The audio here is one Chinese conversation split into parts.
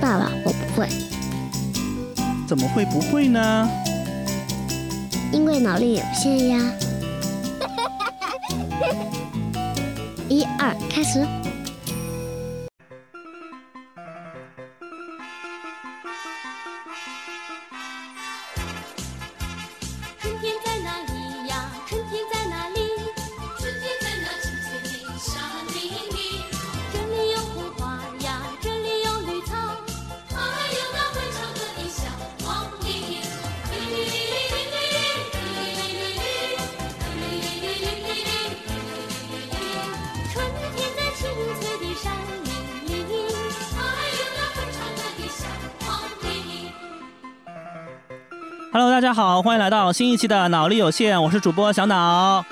爸爸，我不会，怎么会不会呢？因为脑力有限呀。一二，开始。好，欢迎来到新一期的脑力有限，我是主播小脑。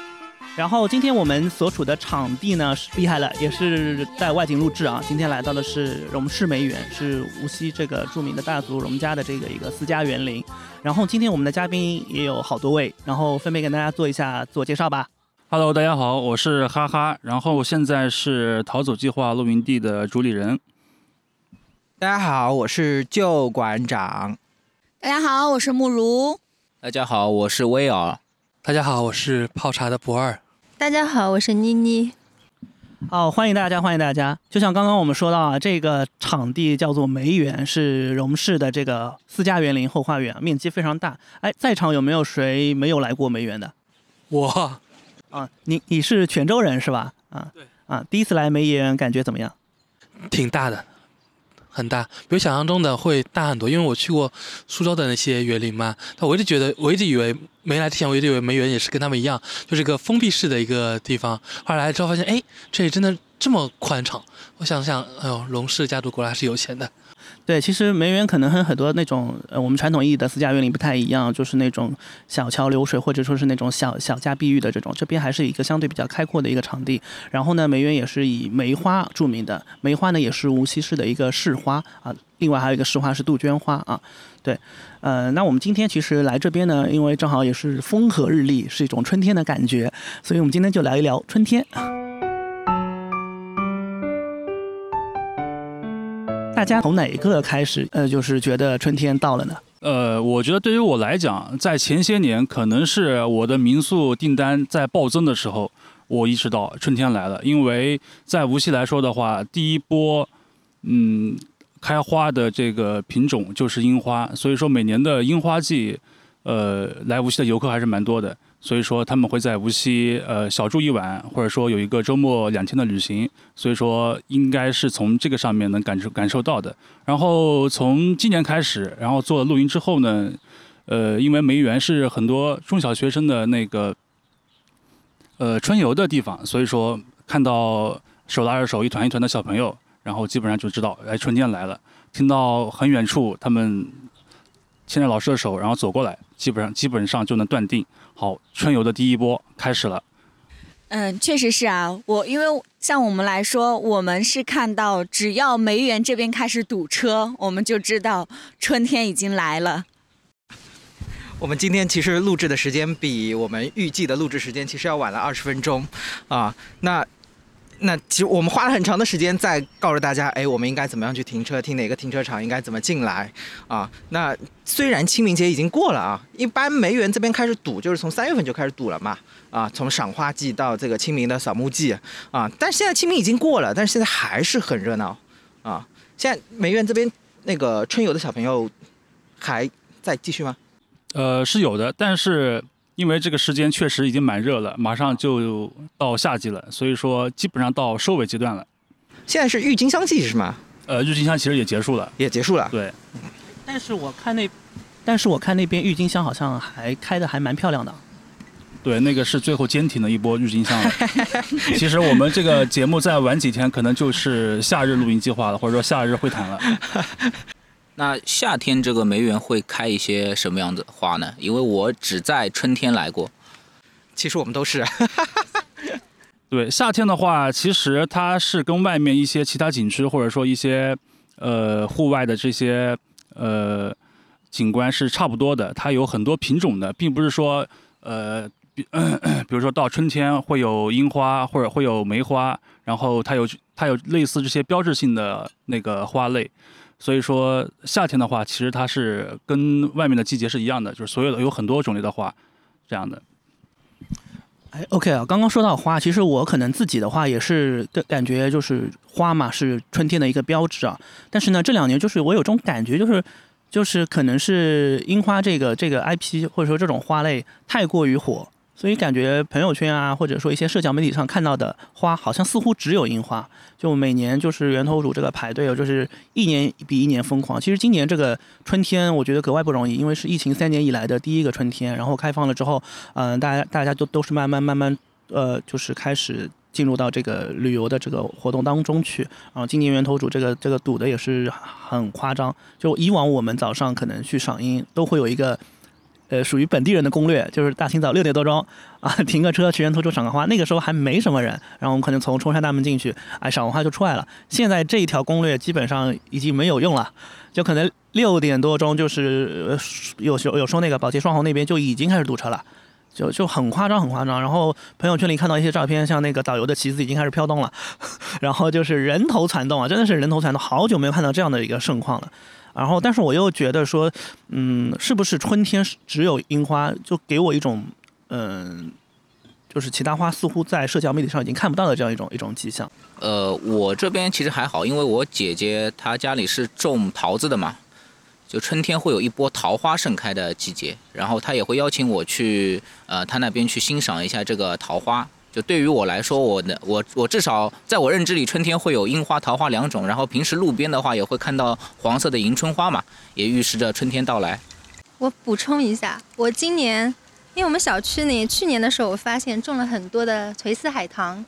然后今天我们所处的场地呢是厉害了，也是在外景录制啊。今天来到的是荣氏梅园，是无锡这个著名的大族荣家的这个一个私家园林。然后今天我们的嘉宾也有好多位，然后分别跟大家做一下自我介绍吧。Hello，大家好，我是哈哈，然后现在是逃走计划露营地的主理人。大家好，我是旧馆长。大家好，我是慕如。大家好，我是威尔。大家好，我是泡茶的不二。大家好，我是妮妮。哦，欢迎大家，欢迎大家。就像刚刚我们说到啊，这个场地叫做梅园，是荣氏的这个私家园林后花园，面积非常大。哎，在场有没有谁没有来过梅园的？我啊，你你是泉州人是吧？啊，对。啊，第一次来梅园感觉怎么样？挺大的，很大，比我想象中的会大很多。因为我去过苏州的那些园林嘛，但我一直觉得，我一直以为没来之前，我一直以为梅园也是跟他们一样，就是个封闭式的一个地方。后来来之后发现，哎，这里真的这么宽敞。我想想，哎呦，龙氏家族果然还是有钱的。对，其实梅园可能和很多那种呃我们传统意义的私家园林不太一样，就是那种小桥流水或者说是那种小小家碧玉的这种，这边还是一个相对比较开阔的一个场地。然后呢，梅园也是以梅花著名的，梅花呢也是无锡市的一个市花啊。另外还有一个市花是杜鹃花啊。对，呃，那我们今天其实来这边呢，因为正好也是风和日丽，是一种春天的感觉，所以我们今天就聊一聊春天。大家从哪一个开始，呃，就是觉得春天到了呢？呃，我觉得对于我来讲，在前些年，可能是我的民宿订单在暴增的时候，我意识到春天来了。因为在无锡来说的话，第一波，嗯，开花的这个品种就是樱花，所以说每年的樱花季，呃，来无锡的游客还是蛮多的。所以说他们会在无锡呃小住一晚，或者说有一个周末两天的旅行，所以说应该是从这个上面能感受感受到的。然后从今年开始，然后做了露营之后呢，呃，因为梅园是很多中小学生的那个呃春游的地方，所以说看到手拉着手一团一团的小朋友，然后基本上就知道哎春天来了。听到很远处他们牵着老师的手，然后走过来，基本上基本上就能断定。好，春游的第一波开始了。嗯，确实是啊。我因为像我们来说，我们是看到只要梅园这边开始堵车，我们就知道春天已经来了。我们今天其实录制的时间比我们预计的录制时间其实要晚了二十分钟，啊，那那其实我们花了很长的时间在告诉大家，哎，我们应该怎么样去停车，停哪个停车场，应该怎么进来，啊，那虽然清明节已经过了啊，一般梅园这边开始堵，就是从三月份就开始堵了嘛，啊，从赏花季到这个清明的扫墓季，啊，但现在清明已经过了，但是现在还是很热闹，啊，现在梅园这边那个春游的小朋友还在继续吗？呃，是有的，但是因为这个时间确实已经蛮热了，马上就到夏季了，所以说基本上到收尾阶段了。现在是郁金香季是吗？呃，郁金香其实也结束了，也结束了。对，但是我看那，但是我看那边郁金香好像还开的还蛮漂亮的。对，那个是最后坚挺的一波郁金香了。其实我们这个节目再晚几天，可能就是夏日露营计划了，或者说夏日会谈了。那夏天这个梅园会开一些什么样子的花呢？因为我只在春天来过。其实我们都是。对，夏天的话，其实它是跟外面一些其他景区或者说一些呃户外的这些呃景观是差不多的。它有很多品种的，并不是说呃比 比如说到春天会有樱花或者会有梅花，然后它有它有类似这些标志性的那个花类。所以说夏天的话，其实它是跟外面的季节是一样的，就是所有的有很多种类的花，这样的。哎，OK 啊，刚刚说到花，其实我可能自己的话也是感感觉就是花嘛是春天的一个标志啊。但是呢，这两年就是我有种感觉，就是就是可能是樱花这个这个 IP 或者说这种花类太过于火，所以感觉朋友圈啊或者说一些社交媒体上看到的花，好像似乎只有樱花。就每年就是源头主这个排队，就是一年比一年疯狂。其实今年这个春天，我觉得格外不容易，因为是疫情三年以来的第一个春天。然后开放了之后，嗯、大家大家都都是慢慢慢慢，呃，就是开始进入到这个旅游的这个活动当中去。然后今年源头主这个这个堵的也是很夸张。就以往我们早上可能去赏樱都会有一个。呃，属于本地人的攻略，就是大清早六点多钟啊，停个车去源头处赏个花。那个时候还没什么人，然后我们可能从冲山大门进去，哎，赏完花就出来了。现在这一条攻略基本上已经没有用了，就可能六点多钟就是呃有时候有说那个宝鸡双红那边就已经开始堵车了。就就很夸张，很夸张。然后朋友圈里看到一些照片，像那个导游的旗子已经开始飘动了，然后就是人头攒动啊，真的是人头攒动，好久没有看到这样的一个盛况了。然后，但是我又觉得说，嗯，是不是春天只有樱花，就给我一种，嗯，就是其他花似乎在社交媒体上已经看不到的这样一种一种迹象。呃，我这边其实还好，因为我姐姐她家里是种桃子的嘛，就春天会有一波桃花盛开的季节，然后她也会邀请我去呃她那边去欣赏一下这个桃花。就对于我来说，我的我我至少在我认知里，春天会有樱花、桃花两种，然后平时路边的话也会看到黄色的迎春花嘛，也预示着春天到来。我补充一下，我今年因为我们小区里去年的时候，我发现种了很多的垂丝海棠，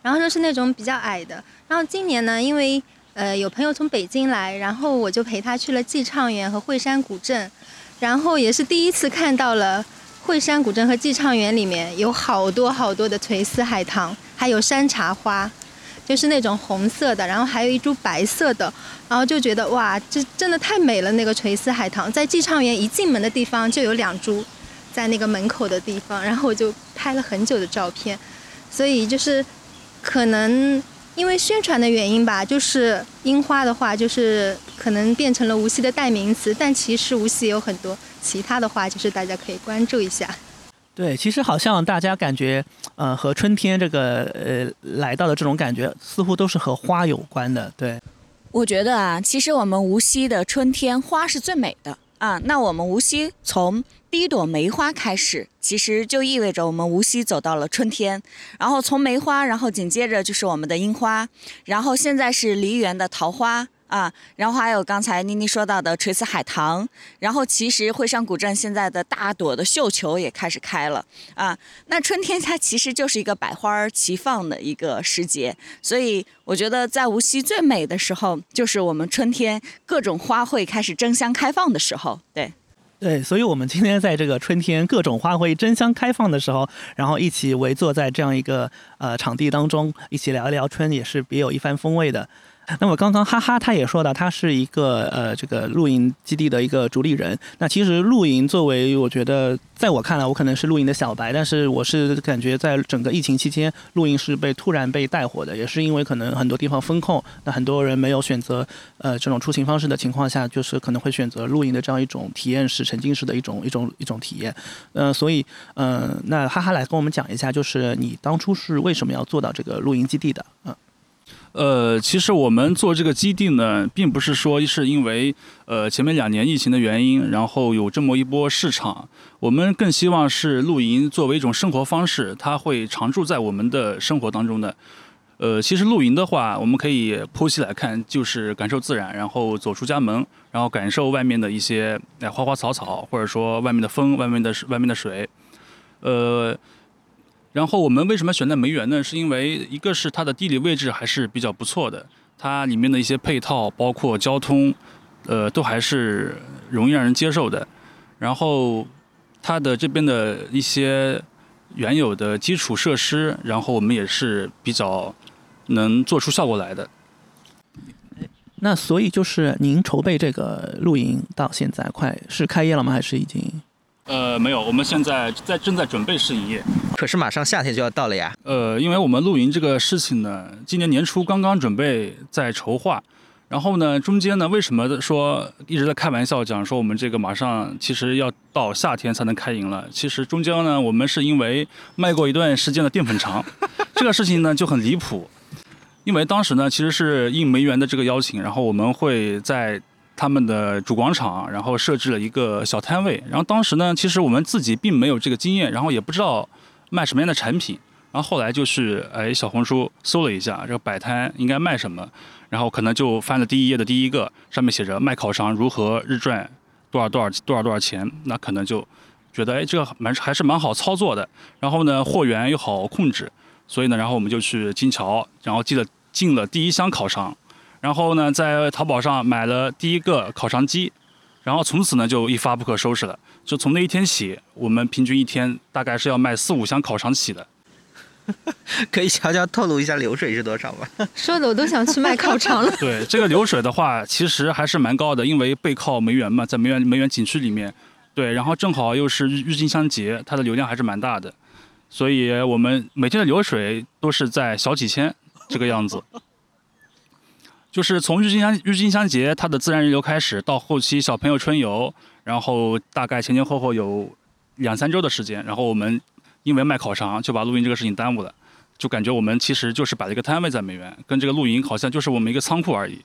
然后就是那种比较矮的。然后今年呢，因为呃有朋友从北京来，然后我就陪他去了寄畅园和惠山古镇，然后也是第一次看到了惠山古镇和寄畅园里面有好多好多的垂丝海棠，还有山茶花。就是那种红色的，然后还有一株白色的，然后就觉得哇，这真的太美了。那个垂丝海棠在寄畅园一进门的地方就有两株，在那个门口的地方，然后我就拍了很久的照片。所以就是可能因为宣传的原因吧，就是樱花的话，就是可能变成了无锡的代名词，但其实无锡也有很多其他的花，就是大家可以关注一下。对，其实好像大家感觉，呃，和春天这个呃来到的这种感觉，似乎都是和花有关的。对，我觉得啊，其实我们无锡的春天花是最美的啊。那我们无锡从第一朵梅花开始，其实就意味着我们无锡走到了春天。然后从梅花，然后紧接着就是我们的樱花，然后现在是梨园的桃花。啊，然后还有刚才妮妮说到的垂丝海棠，然后其实惠山古镇现在的大朵的绣球也开始开了啊。那春天它其实就是一个百花齐放的一个时节，所以我觉得在无锡最美的时候，就是我们春天各种花卉开始争相开放的时候。对，对，所以我们今天在这个春天各种花卉争相开放的时候，然后一起围坐在这样一个呃场地当中，一起聊一聊春，也是别有一番风味的。那么刚刚哈哈他也说到，他是一个呃这个露营基地的一个主理人。那其实露营作为我觉得，在我看来，我可能是露营的小白，但是我是感觉在整个疫情期间，露营是被突然被带火的，也是因为可能很多地方封控，那很多人没有选择呃这种出行方式的情况下，就是可能会选择露营的这样一种体验式、沉浸式的一种一种一种体验。呃，所以嗯、那哈哈来跟我们讲一下，就是你当初是为什么要做到这个露营基地的？嗯。呃，其实我们做这个基地呢，并不是说是因为呃前面两年疫情的原因，然后有这么一波市场。我们更希望是露营作为一种生活方式，它会常驻在我们的生活当中的。呃，其实露营的话，我们可以剖析来看，就是感受自然，然后走出家门，然后感受外面的一些哎花花草草，或者说外面的风、外面的外面的水，呃。然后我们为什么选在梅园呢？是因为一个是它的地理位置还是比较不错的，它里面的一些配套，包括交通，呃，都还是容易让人接受的。然后它的这边的一些原有的基础设施，然后我们也是比较能做出效果来的。那所以就是您筹备这个露营到现在快是开业了吗？还是已经？呃，没有，我们现在在正在准备试营业。可是马上夏天就要到了呀。呃，因为我们露营这个事情呢，今年年初刚刚准备在筹划，然后呢，中间呢，为什么说一直在开玩笑讲说我们这个马上其实要到夏天才能开营了？其实中间呢，我们是因为卖过一段时间的淀粉肠，这个事情呢就很离谱。因为当时呢，其实是应梅园的这个邀请，然后我们会在他们的主广场，然后设置了一个小摊位。然后当时呢，其实我们自己并没有这个经验，然后也不知道卖什么样的产品。然后后来就是哎，小红书搜了一下这个摆摊应该卖什么，然后可能就翻了第一页的第一个，上面写着卖烤肠如何日赚多少多少多少多少钱，那可能就觉得哎，这个蛮还是蛮好操作的。然后呢，货源又好控制。所以呢，然后我们就去金桥，然后记得进了第一箱烤肠，然后呢，在淘宝上买了第一个烤肠机，然后从此呢就一发不可收拾了。就从那一天起，我们平均一天大概是要卖四五箱烤肠起的。可以悄悄透露一下流水是多少吗？说的我都想去卖烤肠了。对这个流水的话，其实还是蛮高的，因为背靠梅园嘛，在梅园梅园景区里面，对，然后正好又是郁郁金香节，它的流量还是蛮大的。所以我们每天的流水都是在小几千这个样子，就是从郁金香郁金香节它的自然人流开始，到后期小朋友春游，然后大概前前后后有两三周的时间，然后我们因为卖烤肠就把露营这个事情耽误了，就感觉我们其实就是摆了一个摊位在美园，跟这个露营好像就是我们一个仓库而已。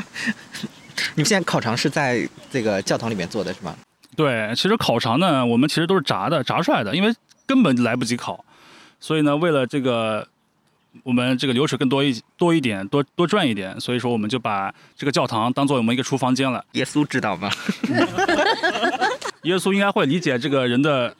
你们现在烤肠是在这个教堂里面做的是吗？对，其实烤肠呢，我们其实都是炸的，炸出来的，因为。根本来不及烤，所以呢，为了这个我们这个流水更多一多一点，多多赚一点，所以说我们就把这个教堂当做我们一个厨房间了。耶稣知道吗？耶稣应该会理解这个人的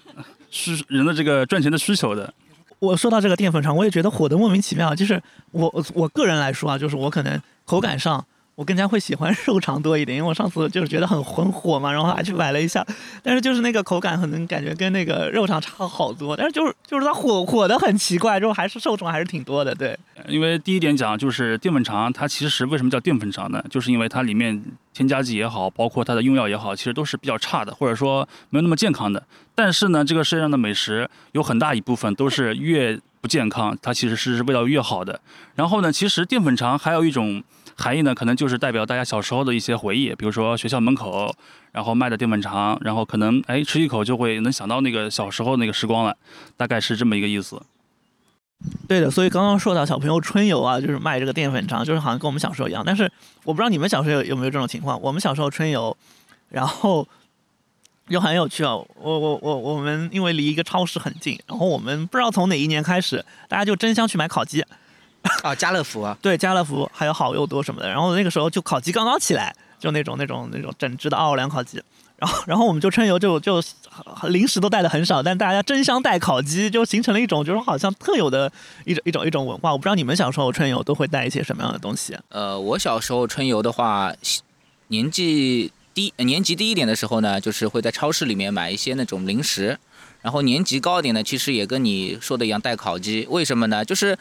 需人的这个赚钱的需求的。我说到这个淀粉肠，我也觉得火的莫名其妙。就是我我个人来说啊，就是我可能口感上。我更加会喜欢 肉肠多一点，因为我上次就是觉得很很火嘛，然后还去买了一下，但是就是那个口感可能感觉跟那个肉肠差好多，但是就是就是它火火的很奇怪，之后还是受众还是挺多的，对。因为第一点讲就是淀粉肠，它其实为什么叫淀粉肠呢？就是因为它里面添加剂也好，包括它的用药也好，其实都是比较差的，或者说没有那么健康的。但是呢，这个世界上的美食有很大一部分都是越不健康，它其实是味道越好的。然后呢，其实淀粉肠还有一种。含义呢，可能就是代表大家小时候的一些回忆，比如说学校门口，然后卖的淀粉肠，然后可能哎吃一口就会能想到那个小时候那个时光了，大概是这么一个意思。对的，所以刚刚说到小朋友春游啊，就是卖这个淀粉肠，就是好像跟我们小时候一样。但是我不知道你们小时候有有没有这种情况。我们小时候春游，然后就很有趣哦。我我我我们因为离一个超市很近，然后我们不知道从哪一年开始，大家就争相去买烤鸡。啊，家乐福啊，对，家乐福还有好又多什么的。然后那个时候就烤鸡刚刚起来，就那种那种那种整只的奥尔良烤鸡。然后然后我们就春游就就零食都带的很少，但大家争相带烤鸡，就形成了一种就是好像特有的一种一种一种文化。我不知道你们小时候春游都会带一些什么样的东西？呃，我小时候春游的话，年纪低年级低一点的时候呢，就是会在超市里面买一些那种零食。然后年级高一点呢，其实也跟你说的一样带烤鸡。为什么呢？就是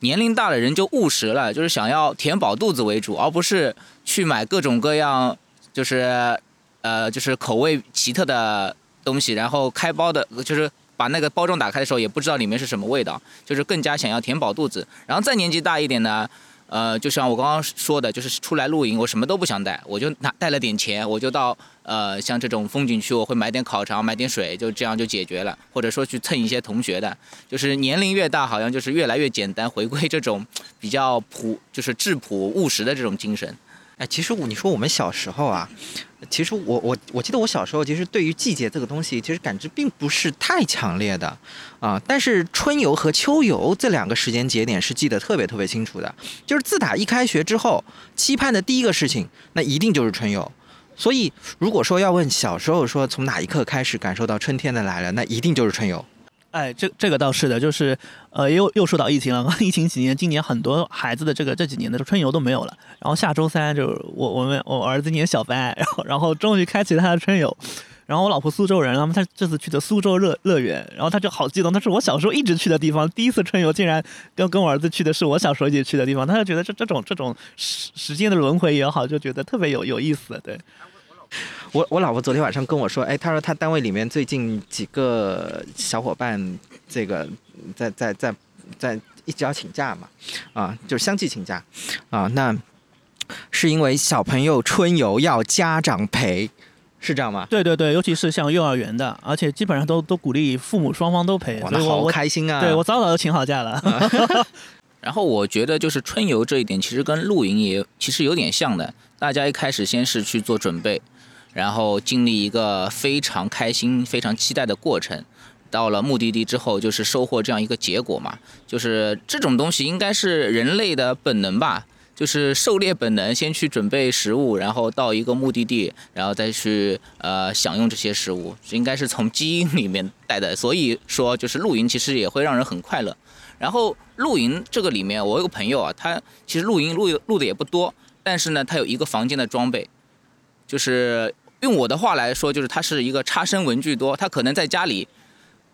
年龄大的人就务实了，就是想要填饱肚子为主，而不是去买各种各样，就是，呃，就是口味奇特的东西，然后开包的，就是把那个包装打开的时候也不知道里面是什么味道，就是更加想要填饱肚子。然后再年纪大一点呢。呃，就像我刚刚说的，就是出来露营，我什么都不想带，我就拿带了点钱，我就到呃像这种风景区，我会买点烤肠，买点水，就这样就解决了。或者说去蹭一些同学的，就是年龄越大，好像就是越来越简单，回归这种比较朴，就是质朴务实的这种精神。哎，其实我你说我们小时候啊，其实我我我记得我小时候其实对于季节这个东西，其实感知并不是太强烈的啊。但是春游和秋游这两个时间节点是记得特别特别清楚的。就是自打一开学之后，期盼的第一个事情，那一定就是春游。所以如果说要问小时候说从哪一刻开始感受到春天的来了，那一定就是春游。哎，这这个倒是的，就是，呃，又又说到疫情了。疫情几年，今年很多孩子的这个这几年的春游都没有了。然后下周三就是我我们我儿子今年小班，然后然后终于开启他的春游。然后我老婆苏州人，然后他这次去的苏州乐乐园，然后他就好激动，那是我小时候一直去的地方，第一次春游竟然跟跟我儿子去的是我小时候一起去的地方，他就觉得这这种这种时时间的轮回也好，就觉得特别有有意思，对。我我老婆昨天晚上跟我说，哎，她说她单位里面最近几个小伙伴，这个在在在在一直要请假嘛，啊，就是相继请假，啊，那是因为小朋友春游要家长陪，是这样吗？对对对，尤其是像幼儿园的，而且基本上都都鼓励父母双方都陪，哇，那好所以我我开心啊！对我早早就请好假了。然后我觉得就是春游这一点，其实跟露营也其实有点像的。大家一开始先是去做准备，然后经历一个非常开心、非常期待的过程。到了目的地之后，就是收获这样一个结果嘛。就是这种东西应该是人类的本能吧，就是狩猎本能，先去准备食物，然后到一个目的地，然后再去呃享用这些食物，应该是从基因里面带的。所以说，就是露营其实也会让人很快乐。然后露营这个里面，我有个朋友啊，他其实露营露露的也不多，但是呢，他有一个房间的装备，就是用我的话来说，就是他是一个差生文具多，他可能在家里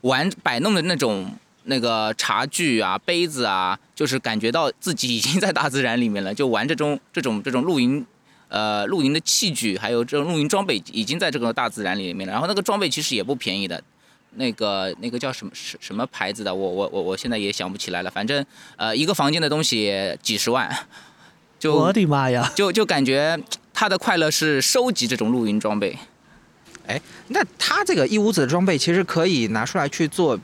玩摆弄的那种那个茶具啊、杯子啊，就是感觉到自己已经在大自然里面了，就玩这种 这种这种露营。呃，露营的器具还有这种露营装备已经在这个大自然里面了，然后那个装备其实也不便宜的，那个那个叫什么什什么牌子的，我我我我现在也想不起来了。反正呃，一个房间的东西几十万，就我的妈呀！就就感觉他的快乐是收集这种露营装备。哎，那他这个一屋子的装备其实可以拿出来去做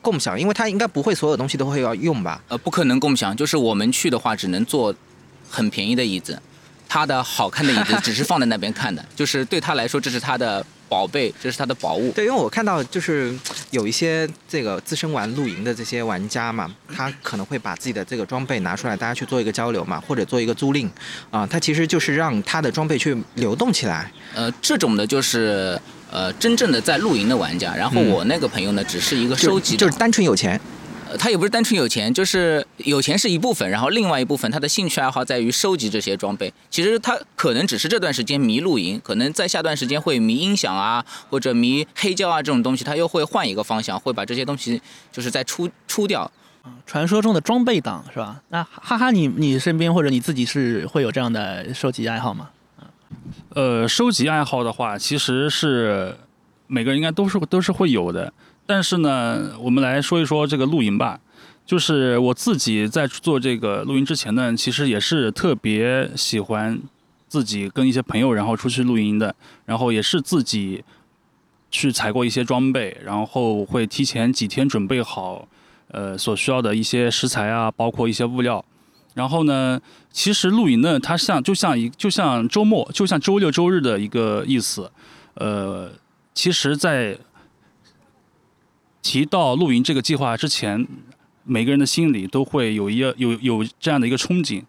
共享，因为他应该不会所有东西都会要用吧？呃，不可能共享，就是我们去的话，只能坐很便宜的椅子，他的好看的椅子只是放在那边看的，就是对他来说，这是他的宝贝，这是他的宝物。对，因为我看到就是有一些这个资深玩露营的这些玩家嘛，他可能会把自己的这个装备拿出来，大家去做一个交流嘛，或者做一个租赁啊，他其实就是让他的装备去流动起来。呃，这种的就是呃真正的在露营的玩家，然后嗯我那个朋友呢，只是一个收集的，就是单纯有钱。呃他也不是单纯有钱，就是有钱是一部分，然后另外一部分他的兴趣爱好在于收集这些装备。其实他可能只是这段时间迷露营，可能在下段时间会迷音响啊，或者迷黑胶啊这种东西，他又会换一个方向，会把这些东西就是再出出掉。传说中的装备党是吧？那哈哈你，你身边或者你自己是会有这样的收集爱好吗？呃，收集爱好的话，其实是每个人应该都是都是会有的。但是呢，我们来说一说这个露营吧。就是我自己在做这个露营之前呢，其实也是特别喜欢自己跟一些朋友然后出去露营的，然后也是自己去采购一些装备，然后会提前几天准备好呃所需要的一些食材啊，包括一些物料。然后呢，其实露营呢，它像就像一就像周末，就像周六周日的一个意思。呃，其实，在提到露营这个计划之前，每个人的心里都会有一有有这样的一个憧憬。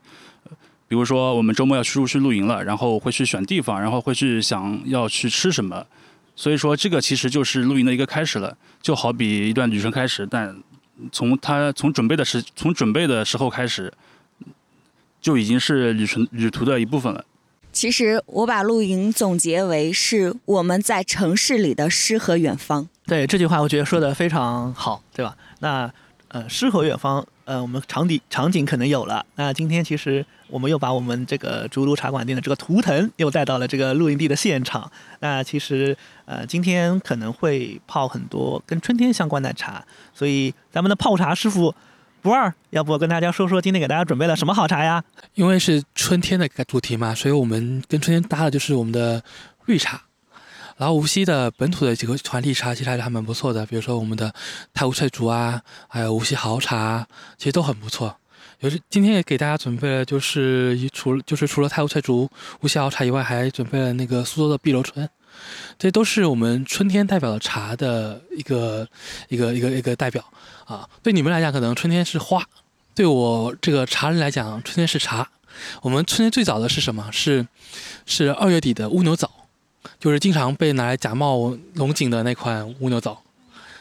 比如说，我们周末要出去露营了，然后会去选地方，然后会去想要去吃什么。所以说，这个其实就是露营的一个开始了，就好比一段旅程开始，但从他从准备的时从准备的时候开始，就已经是旅程旅途的一部分了。其实我把露营总结为是我们在城市里的诗和远方。对这句话，我觉得说的非常好，对吧？那呃，诗和远方，呃，我们场地场景可能有了。那今天其实我们又把我们这个竹炉茶馆店的这个图腾又带到了这个露营地的现场。那其实呃，今天可能会泡很多跟春天相关的茶，所以咱们的泡茶师傅不二，要不跟大家说说今天给大家准备了什么好茶呀？因为是春天的主题嘛，所以我们跟春天搭的就是我们的绿茶。然后无锡的本土的几个团体茶其实还是还蛮不错的，比如说我们的太湖翠竹啊，还有无锡豪茶，其实都很不错。有时今天也给大家准备了，就是一除了就是除了太湖翠竹、无锡豪茶以外，还准备了那个苏州的碧螺春，这都是我们春天代表的茶的一个一个一个一个代表啊。对你们来讲，可能春天是花，对我这个茶人来讲，春天是茶。我们春天最早的是什么？是是二月底的乌牛早。就是经常被拿来假冒龙井的那款乌牛枣，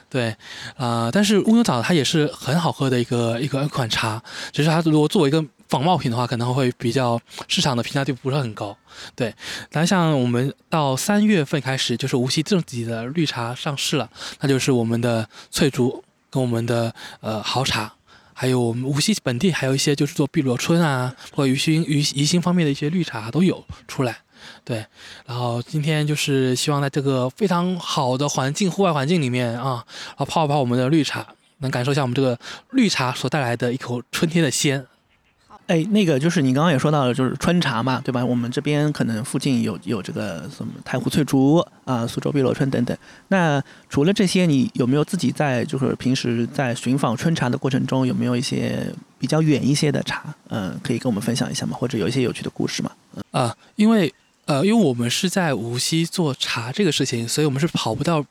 对，啊、但是乌牛枣它也是很好喝的一个一个一款茶，只是它如果作为一个仿冒品的话，可能会比较市场的评价度不是很高，对。但像我们到三月份开始，就是无锡正级的绿茶上市了，那就是我们的翠竹跟我们的呃豪茶。还有我们无锡本地还有一些就是做碧螺春啊，或者宜兴宜宜兴方面的一些绿茶都有出来。对，然后今天就是希望在这个非常好的环境、户外环境里面啊，然后泡一泡我们的绿茶，能感受一下我们这个绿茶所带来的一口春天的鲜。哎，那个就是你刚刚也说到了，就是春茶嘛，对吧？我们这边可能附近有有这个什么太湖翠竹啊、苏州碧螺春等等。那除了这些，你有没有自己在就是平时在寻访春茶的过程中，有没有一些比较远一些的茶？嗯、可以跟我们分享一下吗？或者有一些有趣的故事吗？啊、因为呃，因为我们是在无锡做茶这个事情，所以我们是跑不到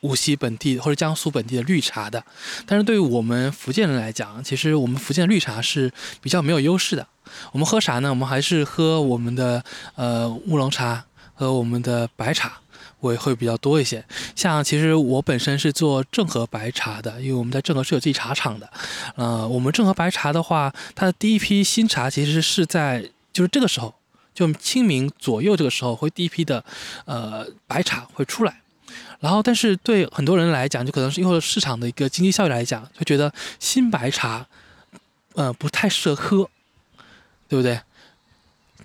无锡本地或者江苏本地的绿茶的。但是对于我们福建人来讲，其实我们福建绿茶是比较没有优势的。我们喝啥呢？我们还是喝我们的呃乌龙茶和我们的白茶。会会比较多一些，像其实我本身是做正和白茶的，因为我们在正和是有自己茶厂的。呃，我们正和白茶的话，它的第一批新茶其实是在就是这个时候，就清明左右这个时候会第一批的呃白茶会出来。然后，但是对很多人来讲，就可能是因为市场的一个经济效益来讲，就觉得新白茶，呃，不太适合喝，对不对？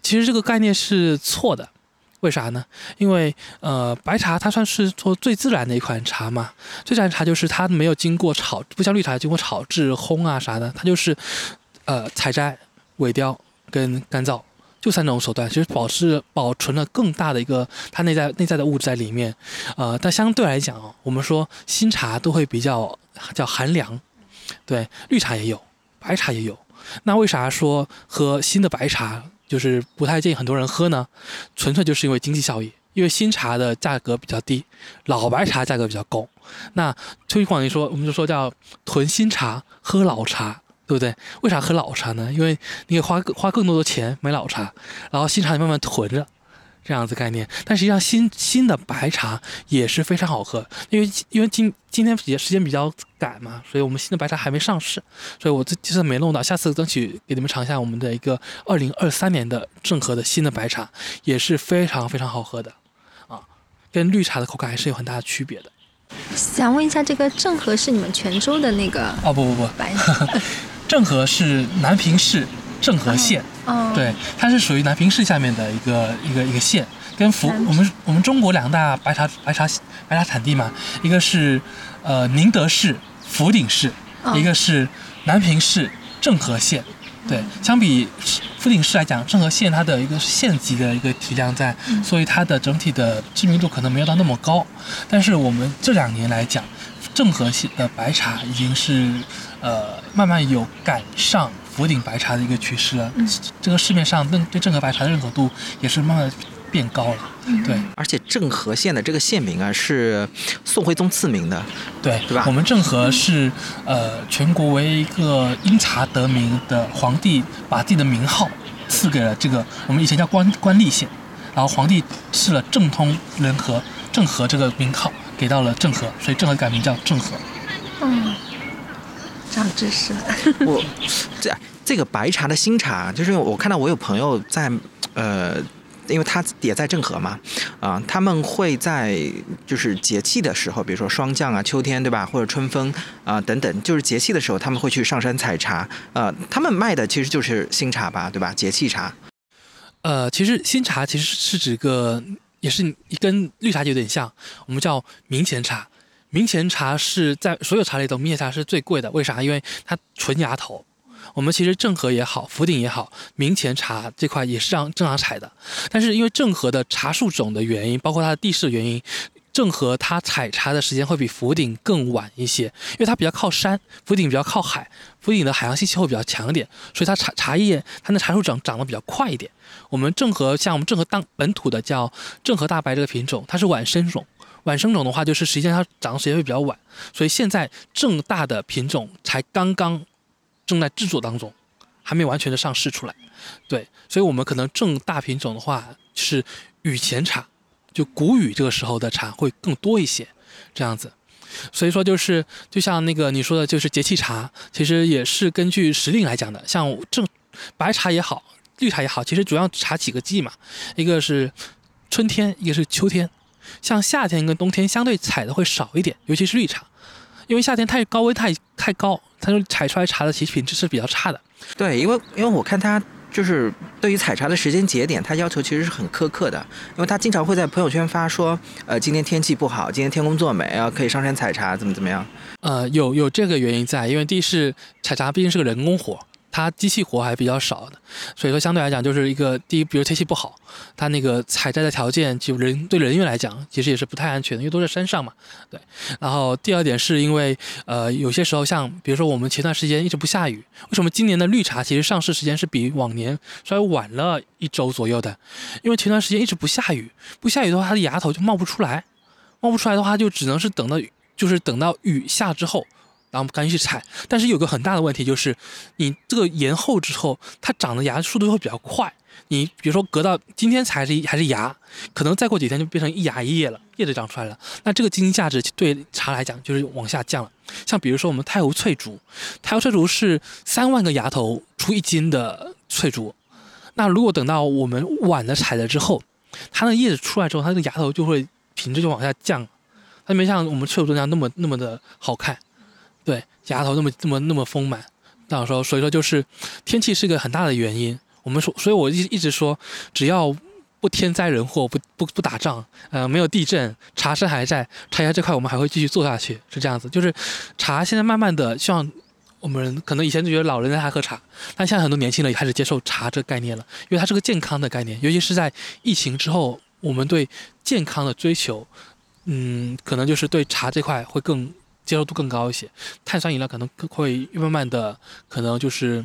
其实这个概念是错的，为啥呢？因为呃，白茶它算是做最自然的一款茶嘛，最自然茶就是它没有经过炒，不像绿茶经过炒制、烘啊啥的，它就是呃采摘、萎凋跟干燥。就三种手段，其实保持保存了更大的一个它内在内在的物质在里面，呃，但相对来讲哦，我们说新茶都会比较叫寒凉，对，绿茶也有，白茶也有。那为啥说喝新的白茶就是不太建议很多人喝呢？纯粹就是因为经济效益，因为新茶的价格比较低，老白茶价格比较高。那推广一说，我们就说叫囤新茶喝老茶。对不对？为啥喝老茶呢？因为你可以花花更多的钱买老茶，然后新茶你慢慢囤着，这样子概念。但实际上新新的白茶也是非常好喝，因为因为今今天也时间比较赶嘛，所以我们新的白茶还没上市，所以我这这次没弄到，下次争取给你们尝一下我们的一个二零二三年的正和的新的白茶，也是非常非常好喝的，啊，跟绿茶的口感还是有很大的区别的。想问一下，这个正和是你们泉州的那个哦不不不，白？正和是南平市政和县。哦，对，它是属于南平市下面的一个一个一个县，跟福我们我们中国两大白茶白茶白茶产地嘛，一个是呃宁德市福鼎市，哦。一个是南平市政和县。对，相比福鼎市来讲，政和县它的一个县级的一个体量在，所以它的整体的知名度可能没有到那么高。但是我们这两年来讲，政和县的白茶已经是呃慢慢有赶上福鼎白茶的一个趋势了。这个市面上认对正和白茶的认可度也是慢慢变高了。对而且正和县的这个县名啊是宋徽宗赐名的，对对吧我们正和是呃全国唯一一个因茶得名的皇帝，把自己的名号赐给了这个我们以前叫官官吏县，然后皇帝赐了正通人和正和这个名号给到了正和，所以正和改名叫正和。嗯，长知识了。我这这个白茶的新茶，就是我看到我有朋友在呃。因为他也在郑和嘛，啊、他们会在就是节气的时候，比如说霜降啊、秋天，对吧？或者春风啊、等等，就是节气的时候，他们会去上山采茶。呃，他们卖的其实就是新茶吧，对吧？节气茶。呃，其实新茶其实是指个，也是跟绿茶有点像，我们叫明前茶。明前茶是在所有茶类中，明前茶是最贵的，为啥？因为它纯芽头。我们其实正和也好，福鼎也好，明前茶这块也是让正常采的，但是因为正和的茶树种的原因，包括它的地势原因，正和它采茶的时间会比福鼎更晚一些，因为它比较靠山，福鼎比较靠海，福鼎的海洋性气候比较强一点，所以它茶茶叶它那茶树长长得比较快一点。我们正和像我们正和当本土的叫正和大白这个品种，它是晚生种。晚生种的话，就是实际上它长的时间会比较晚，所以现在正大的品种才刚刚正在制作当中，还没完全的上市出来。对，所以我们可能正大品种的话是雨前茶，就谷雨这个时候的茶会更多一些，这样子。所以说就是就像那个你说的，就是节气茶，其实也是根据时令来讲的。像正白茶也好，绿茶也好，其实主要茶几个季嘛，一个是春天，一个是秋天。像夏天跟冬天相对采的会少一点，尤其是绿茶，因为夏天太高温太太高，它就采出来茶的其实品质是比较差的。对，因为因为我看他就是对于采茶的时间节点，他要求其实是很苛刻的，因为他经常会在朋友圈发说，呃，今天天气不好，今天天公作美啊，可以上山采茶，怎么怎么样。呃，有有这个原因在，因为第一是采茶毕竟是个人工活，它机器活还比较少的，所以说相对来讲就是一个第一，比如天气不好，它那个采摘的条件就人对人员来讲其实也是不太安全的，因为都在山上嘛，对。然后第二点是因为呃有些时候像比如说我们前段时间一直不下雨，为什么今年的绿茶其实上市时间是比往年稍微晚了一周左右的？因为前段时间一直不下雨，不下雨的话它的芽头就冒不出来，冒不出来的话就只能是等到就是等到雨下之后。然后我们赶紧去采，但是有个很大的问题就是，你这个延后之后，它长的芽速度会比较快。你比如说隔到今天采是还是芽，可能再过几天就变成一芽一叶了，叶子长出来了。那这个经济价值对茶来讲就是往下降了。像比如说我们太湖翠竹，太湖翠竹是三万个芽头出一斤的翠竹，那如果等到我们晚了采了之后，它的叶子出来之后，它这个芽头就会品质就往下降，它没像我们翠竹那样那么那么的好看。对，芽头那么那么那么丰满，到时候所以说就是天气是个很大的原因。我们说，所以我一一直说，只要不天灾人祸，不不不打仗，呃，没有地震，茶山还在，茶叶这块我们还会继续做下去，是这样子。就是茶现在慢慢的，像我们可能以前就觉得老人爱喝茶，但现在很多年轻人也开始接受茶这个概念了，因为它是个健康的概念，尤其是在疫情之后，我们对健康的追求，嗯，可能就是对茶这块会更。接受度更高一些，碳酸饮料可能会慢慢的，可能就是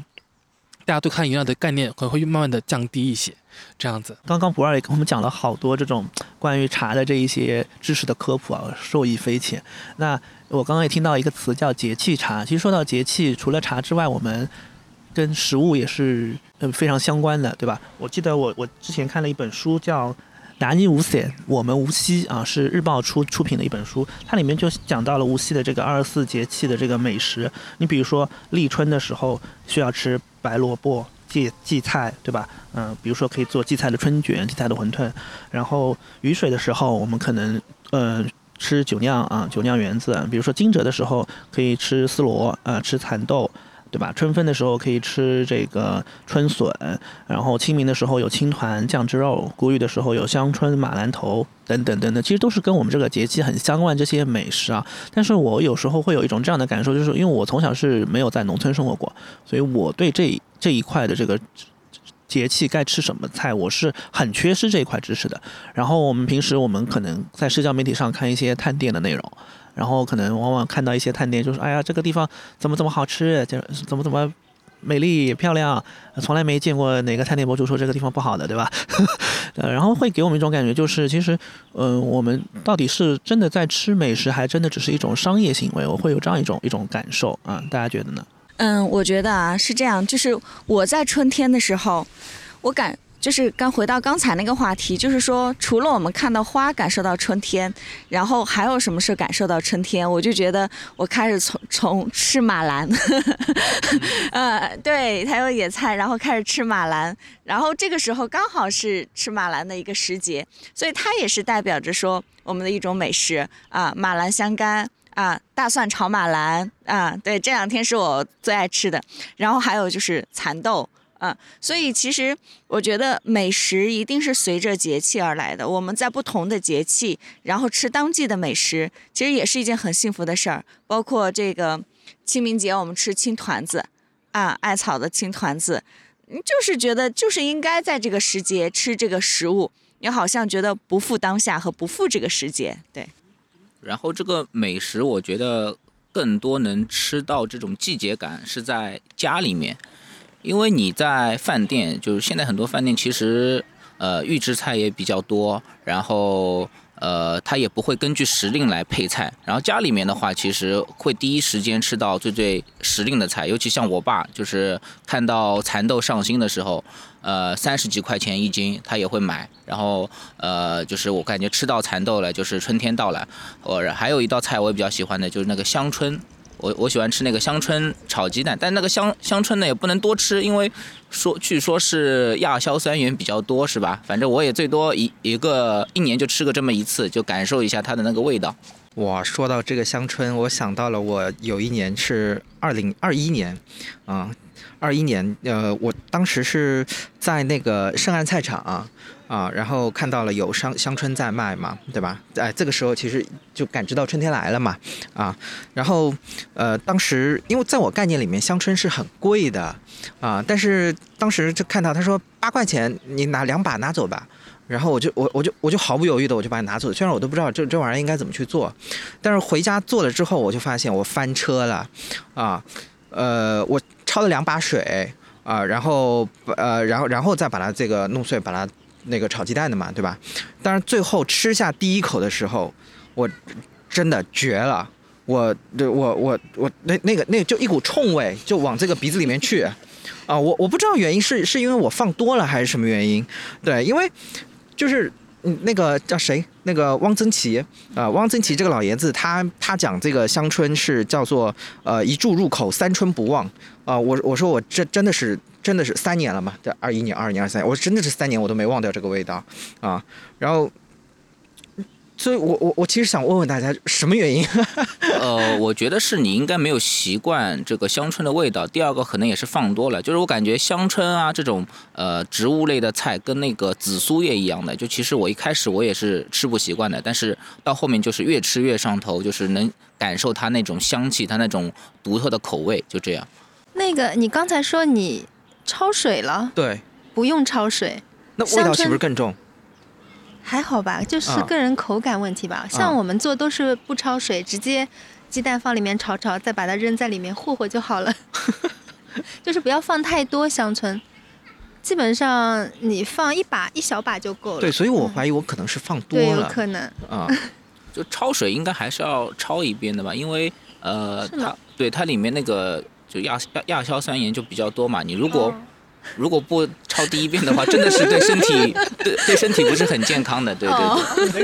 大家对碳饮料的概念可能会慢慢的降低一些，这样子。刚刚不二也跟我们讲了好多这种关于茶的这一些知识的科普啊，受益匪浅。那我刚刚也听到一个词叫节气茶，其实说到节气，除了茶之外，我们跟食物也是嗯非常相关的，对吧？我记得我我之前看了一本书叫。南泥无险，我们无锡啊，是日报出出品的一本书，它里面就讲到了无锡的这个二十四节气的这个美食。你比如说立春的时候需要吃白萝卜、荠荠菜，对吧？嗯，比如说可以做荠菜的春卷、荠菜的馄饨。然后雨水的时候，我们可能呃吃酒酿啊，酒酿圆子。比如说惊蛰的时候可以吃丝螺啊，吃蚕豆。对吧？春分的时候可以吃这个春笋，然后清明的时候有青团、酱汁肉，谷雨的时候有香椿、马兰头等等等等，其实都是跟我们这个节气很相关这些美食啊。但是我有时候会有一种这样的感受，就是因为我从小是没有在农村生活过，所以我对这这一块的这个节气该吃什么菜，我是很缺失这一块知识的。然后我们平时我们可能在社交媒体上看一些探店的内容。然后可能往往看到一些探店，就说：“哎呀，这个地方怎么怎么好吃，就怎么怎么美丽漂亮，从来没见过哪个探店博主说这个地方不好的，对吧？”呃，然后会给我们一种感觉，就是其实，嗯，我们到底是真的在吃美食，还真的只是一种商业行为？我会有这样一种一种感受啊，大家觉得呢？嗯，我觉得啊是这样，就是我在春天的时候，我感。就是刚回到刚才那个话题，就是说，除了我们看到花感受到春天，然后还有什么是感受到春天？我就觉得我开始从从吃马兰，呃，对，还有野菜，然后开始吃马兰，然后这个时候刚好是吃马兰的一个时节，所以它也是代表着说我们的一种美食啊，马兰香干啊，大蒜炒马兰啊，对，这两天是我最爱吃的，然后还有就是蚕豆。嗯，所以其实我觉得美食一定是随着节气而来的。我们在不同的节气，然后吃当季的美食，其实也是一件很幸福的事儿。包括这个清明节，我们吃青团子，啊，艾草的青团子，你就是觉得就是应该在这个时节吃这个食物，你好像觉得不负当下和不负这个时节，对。然后这个美食，我觉得更多能吃到这种季节感是在家里面。因为你在饭店，就是现在很多饭店其实，呃，预制菜也比较多，然后，呃，它也不会根据时令来配菜。然后家里面的话，其实会第一时间吃到最最时令的菜。尤其像我爸，就是看到蚕豆上新的时候，呃，三十几块钱一斤，他也会买。然后，呃，就是我感觉吃到蚕豆了，就是春天到了。我还有一道菜我也比较喜欢的，就是那个香椿。我我喜欢吃那个香椿炒鸡蛋，但那个香香椿呢也不能多吃，因为说据说是亚硝酸盐比较多，是吧？反正我也最多一一个一年就吃个这么一次，就感受一下它的那个味道。哇，说到这个香椿，我想到了我有一年是二零二一年，啊，二一年，呃，我当时是在那个圣安菜场啊。啊，然后看到了有香香椿在卖嘛，对吧？哎，这个时候其实就感知到春天来了嘛，啊，然后呃，当时因为在我概念里面，香椿是很贵的啊，但是当时就看到他说八块钱，你拿两把拿走吧。然后我就我我就我就毫不犹豫的我就把它拿走，虽然我都不知道这这玩意儿应该怎么去做，但是回家做了之后，我就发现我翻车了，啊，呃，我焯了两把水啊，然后呃，然后然后再把它这个弄碎，把它那个炒鸡蛋的嘛，对吧？但是最后吃下第一口的时候，我真的绝了，我对我我我那那个那就一股冲味就往这个鼻子里面去，啊，我我不知道原因是是因为我放多了还是什么原因，对，因为。就是嗯，那个叫谁？那个汪曾祺啊，汪曾祺这个老爷子，他他讲这个香椿是叫做呃一注入口，三春不忘啊。我我说我这真的是真的是三年了嘛？这二一年、二二年、二三年，我真的是三年我都没忘掉这个味道啊。然后。所以，我我我其实想问问大家，什么原因？呃，我觉得是你应该没有习惯这个香椿的味道。第二个可能也是放多了，就是我感觉香椿啊这种呃植物类的菜跟那个紫苏叶一样的，就其实我一开始我也是吃不习惯的，但是到后面就是越吃越上头，就是能感受它那种香气，它那种独特的口味，就这样。那个，你刚才说你焯水了，对，不用焯水，那味道是不是更重？还好吧，就是啊个人口感问题吧。像我们做都是不焯水，直接鸡蛋放里面炒炒，再把它扔在里面和和就好了。就是不要放太多香椿，基本上你放一把一小把就够了。对，所以我怀疑我可能是放多了对，有可能。啊。就焯水应该还是要焯一遍的吧，因为呃，它对它里面那个就亚亚亚硝酸盐就比较多嘛。你如果、哦 如果不抄第一遍的话，真的是对身体 对对身体不是很健康的。对对对。哦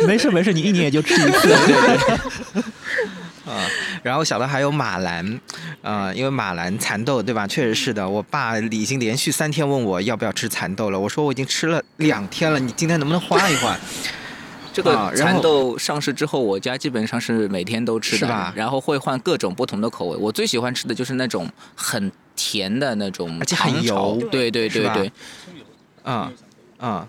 没事没事，你一年也就吃一次。对对啊，然后小的还有马兰，啊，因为马兰蚕豆对吧？确实是的，我爸已经连续三天问我要不要吃蚕豆了，我说我已经吃了两天了，你今天能不能换一换？这个蚕豆上市之后，我家基本上是每天都吃的，吧然后会换各种不同的口味。我最喜欢吃的就是那种很甜的那种而且很油对对对对，啊啊。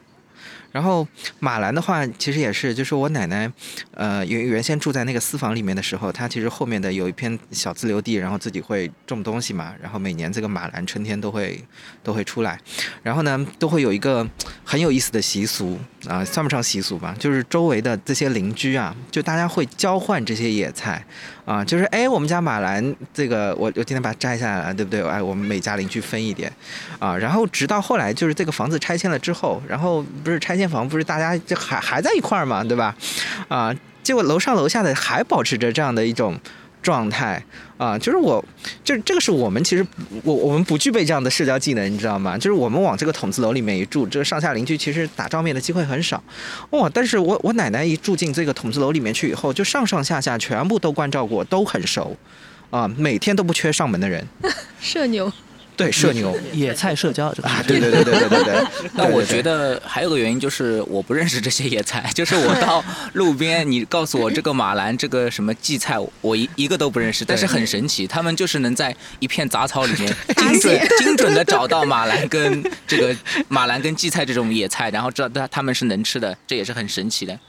然后马兰的话，其实也是，就是我奶奶，呃，原原先住在那个私房里面的时候，她其实后面的有一片小自留地，然后自己会种东西嘛，然后每年这个马兰春天都会都会出来，然后呢，都会有一个很有意思的习俗啊，算不上习俗吧，就是周围的这些邻居啊，就大家会交换这些野菜啊，就是哎，我们家马兰这个我我今天把它摘下来了，对不对？哎，我们每家邻居分一点啊，然后直到后来就是这个房子拆迁了之后，然后不是拆迁房，不是大家就还还在一块儿嘛，对吧？啊，结果楼上楼下的还保持着这样的一种状态啊，就是我，就这个是我们其实我我们不具备这样的社交技能，你知道吗？就是我们往这个筒子楼里面一住，这个上下邻居其实打照面的机会很少，哇！但是我我奶奶一住进这个筒子楼里面去以后，就上上下下全部都关照过，都很熟。啊，每天都不缺上门的人，社牛。对社牛野菜社交这个啊，对对对对对对对。那我觉得还有个原因就是我不认识这些野菜，就是我到路边，你告诉我这个马兰这个什么荠菜，我一一个都不认识，但是很神奇，他们就是能在一片杂草里面 精准精准的找到马兰跟这个马兰跟荠菜这种野菜，然后知道它他们是能吃的，这也是很神奇的。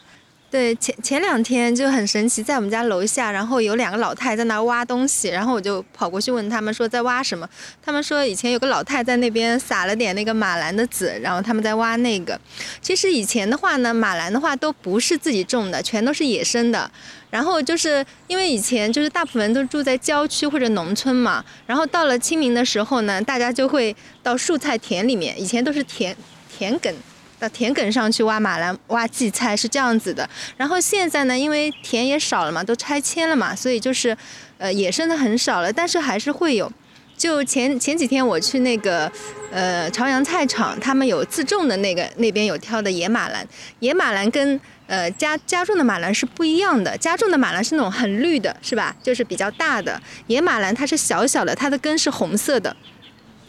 对，前前两天就很神奇，在我们家楼下，然后有两个老太在那挖东西，然后我就跑过去问他们说在挖什么，他们说以前有个老太在那边撒了点那个马兰的籽，然后他们在挖那个。其实以前的话呢，马兰的话都不是自己种的，全都是野生的。然后就是因为以前就是大部分都住在郊区或者农村嘛，然后到了清明的时候呢，大家就会到蔬菜田里面，以前都是田田埂。到田埂上去挖马兰、挖荠菜是这样子的。然后现在呢，因为田也少了嘛，都拆迁了嘛，所以就是，呃，野生的很少了，但是还是会有。就前前几天我去那个，呃，朝阳菜场，他们有自种的那个那边有挑的野马兰，野马兰跟呃家家种的马兰是不一样的，家种的马兰是那种很绿的，是吧？就是比较大的，野马兰它是小小的，它的根是红色的，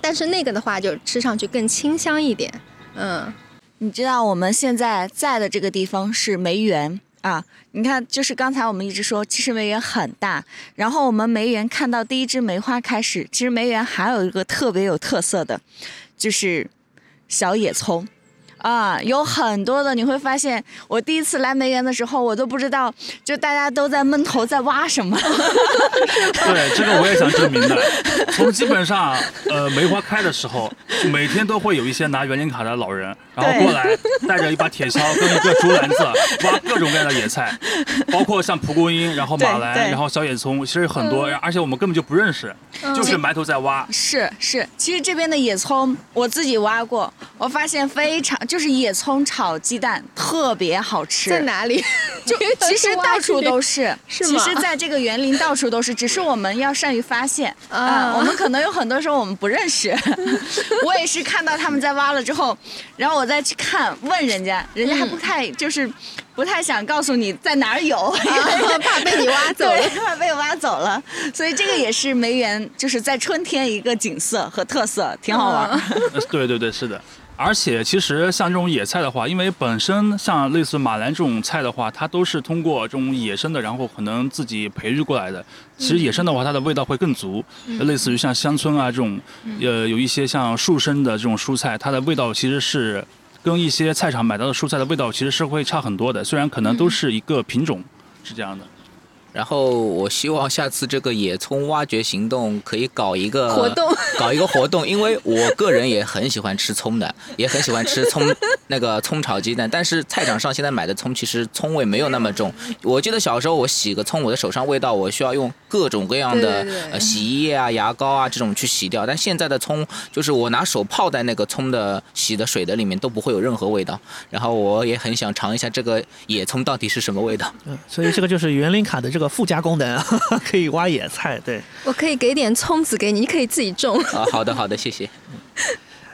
但是那个的话就吃上去更清香一点，嗯。你知道我们现在在的这个地方是梅园啊，你看，就是刚才我们一直说，其实梅园很大，然后我们梅园看到第一支梅花开始，其实梅园还有一个特别有特色的，就是小野葱。啊，有很多的，你会发现，我第一次来梅园的时候，我都不知道，就大家都在闷头在挖什么。对，这个我也想证明的。从基本上，呃，梅花开的时候，就每天都会有一些拿园林卡的老人，然后过来带着一把铁锹跟一个竹篮子，挖各种各样的野菜，包括像蒲公英，然后马对兰，然后小野葱，其实很多，而且我们根本就不认识，就是埋头在挖。是是，其实这边的野葱我自己挖过，我发现非常就是野葱炒鸡蛋特别好吃。在哪里？就 其实到处都是，是吗其实在这个园林到处都是，只是我们要善于发现 啊啊。我们可能有很多时候我们不认识，我也是看到他们在挖了之后，然后我再去看问人家，人家还不太就是不太想告诉你在哪儿有，怕被你挖走了，怕被挖走了。所以这个也是梅园就是在春天一个景色和特色，挺好玩。呃对对对，是的。而且其实像这种野菜的话，因为本身像类似马兰这种菜的话，它都是通过这种野生的，然后可能自己培育过来的。其实野生的话，它的味道会更足，类似于像乡村啊这种，呃，有一些像树生的这种蔬菜，它的味道其实是跟一些菜场买到的蔬菜的味道其实是会差很多的。虽然可能都是一个品种，是这样的。然后我希望下次这个野葱挖掘行动可以搞一个活动，搞一个活动，因为我个人也很喜欢吃葱的，也很喜欢吃葱 那个葱炒鸡蛋。但是菜场上现在买的葱其实葱味没有那么重。我记得小时候我洗个葱，我的手上味道我需要用各种各样的呃洗衣液啊、牙膏啊这种去洗掉。但现在的葱就是我拿手泡在那个葱的洗的水的里面都不会有任何味道。然后我也很想尝一下这个野葱到底是什么味道。嗯，所以这个就是园林卡的这个附加功能，可以挖野菜。对，我可以给点葱子给你，你可以自己种。啊，好的好的，谢谢。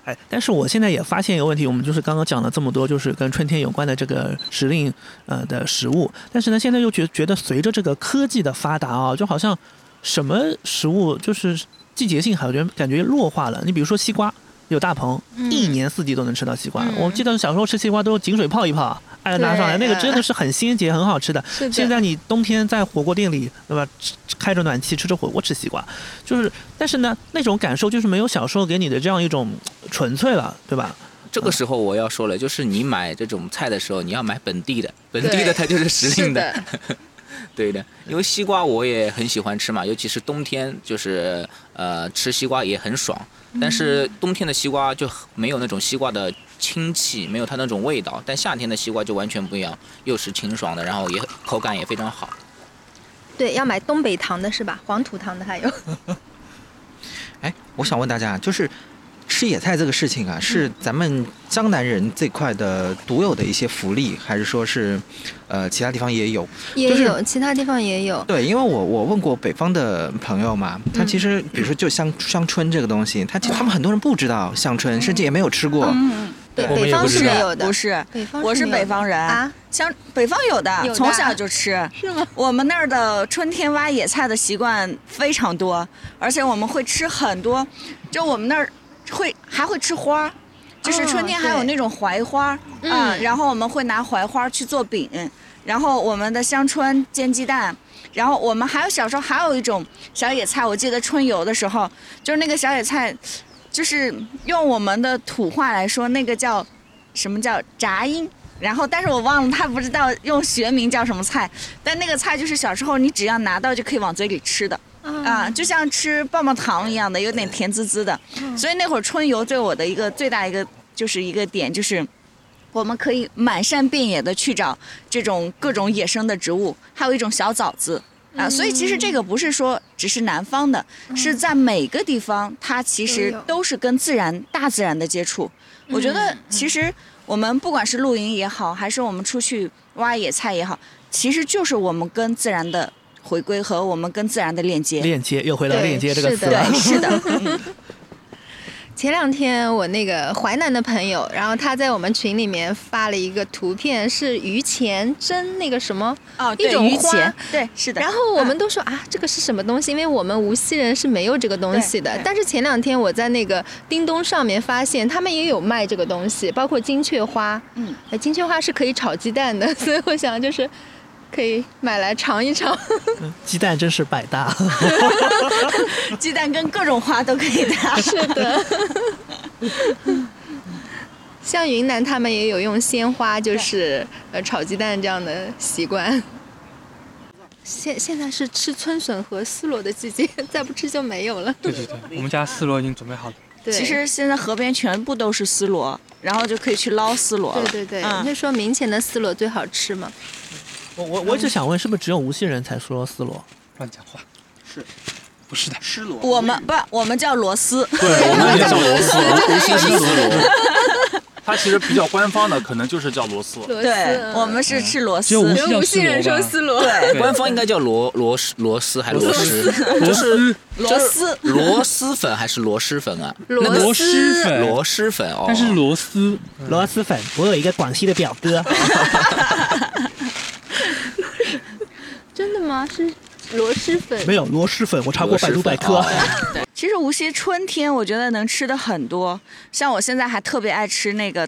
哎，但是我现在也发现一个问题，我们就是刚刚讲了这么多，就是跟春天有关的这个时令呃的食物，但是呢，现在又觉觉得随着这个科技的发达啊，就好像什么食物就是季节性好像感觉弱化了。你比如说西瓜，有大棚，一年四季都能吃到西瓜。我记得小时候吃西瓜都是井水泡一泡，哎拿上来，那个真的是很鲜洁、很好吃的。是的现在你冬天在火锅店里，对吧？开着暖气吃着火锅吃西瓜，就是，但是呢，那种感受就是没有小时候给你的这样一种纯粹了，对吧？这个时候我要说了，就是你买这种菜的时候，你要买本地的，本地的它就是时令的。对的，因为西瓜我也很喜欢吃嘛，尤其是冬天，就是呃吃西瓜也很爽。但是冬天的西瓜就没有那种西瓜的清气，没有它那种味道。但夏天的西瓜就完全不一样，又是清爽的，然后也口感也非常好。对，要买东北糖的是吧？黄土糖的还有。哎，我想问大家，就是吃野菜这个事情啊，是咱们江南人这块的独有的一些福利，还是说是呃其他地方也有？就是也有，其他地方也有。对，因为我我问过北方的朋友嘛，他其实比如说就香香椿这个东西，他其实他们很多人不知道香椿，甚至也没有吃过。对，北方是没有的。不是，北方我是北方人啊，像北方有的，有的从小就吃。是吗？我们那儿的春天挖野菜的习惯非常多，而且我们会吃很多，就我们那儿会还会吃花儿，就是哦春天还有那种槐花儿嗯啊，然后我们会拿槐花去做饼，然后我们的香椿煎鸡蛋。然后我们还有小时候还有一种小野菜，我记得春游的时候，就是那个小野菜，就是用我们的土话来说，那个叫什么叫杂音。然后，但是我忘了，他不知道用学名叫什么菜，但那个菜就是小时候你只要拿到就可以往嘴里吃的啊，就像吃棒棒糖一样的，有点甜滋滋的。所以那会儿春游对我的一个最大一个就是一个点就是。我们可以满山遍野的去找这种各种野生的植物，还有一种小枣子啊，所以其实这个不是说只是南方的，是在每个地方它其实都是跟自然、大自然的接触。我觉得其实我们不管是露营也好，还是我们出去挖野菜也好，其实就是我们跟自然的回归和我们跟自然的链接。链接又回到链接这个词了。对，是的，嗯 前两天我那个淮南的朋友，然后他在我们群里面发了一个图片，是榆钱蒸那个什么，哦，一对种花榆钱，对，是的。然后我们嗯都说啊，这个是什么东西？因为我们无锡人是没有这个东西的。但是前两天我在那个叮咚上面发现，他们也有卖这个东西，包括金雀花。嗯，哎，金雀花是可以炒鸡蛋的，所以我想就是可以买来尝一尝。鸡蛋真是百搭。鸡蛋跟各种花都可以搭。是的，像云南他们也有用鲜花，就是呃炒鸡蛋这样的习惯。现现在是吃春笋和丝螺的季节，再不吃就没有了。对对对，我们家丝螺已经准备好了。对，其实现在河边全部都是丝螺，然后就可以去捞丝螺了。对对对，嗯那说明前的丝螺最好吃嘛。我我我一直想问，是不是只有无锡人才说丝螺？乱讲话，是不是的？吃螺我们不，我们叫螺丝。对，我们也叫螺丝，无锡是丝螺。它其实比较官方的，可能就是叫螺丝。螺对，我们是吃螺丝。只有无锡叫无锡人说丝螺。对，官方应该叫螺螺丝螺丝还是螺丝？螺丝螺丝。螺蛳粉还是螺蛳粉啊？螺螺蛳粉，螺蛳粉哦。但是螺丝螺蛳粉，我有一个广西的表哥。真的吗？是螺蛳粉？没有螺蛳粉，我查过百度百科。其实无锡春天我觉得能吃的很多，像我现在还特别爱吃那个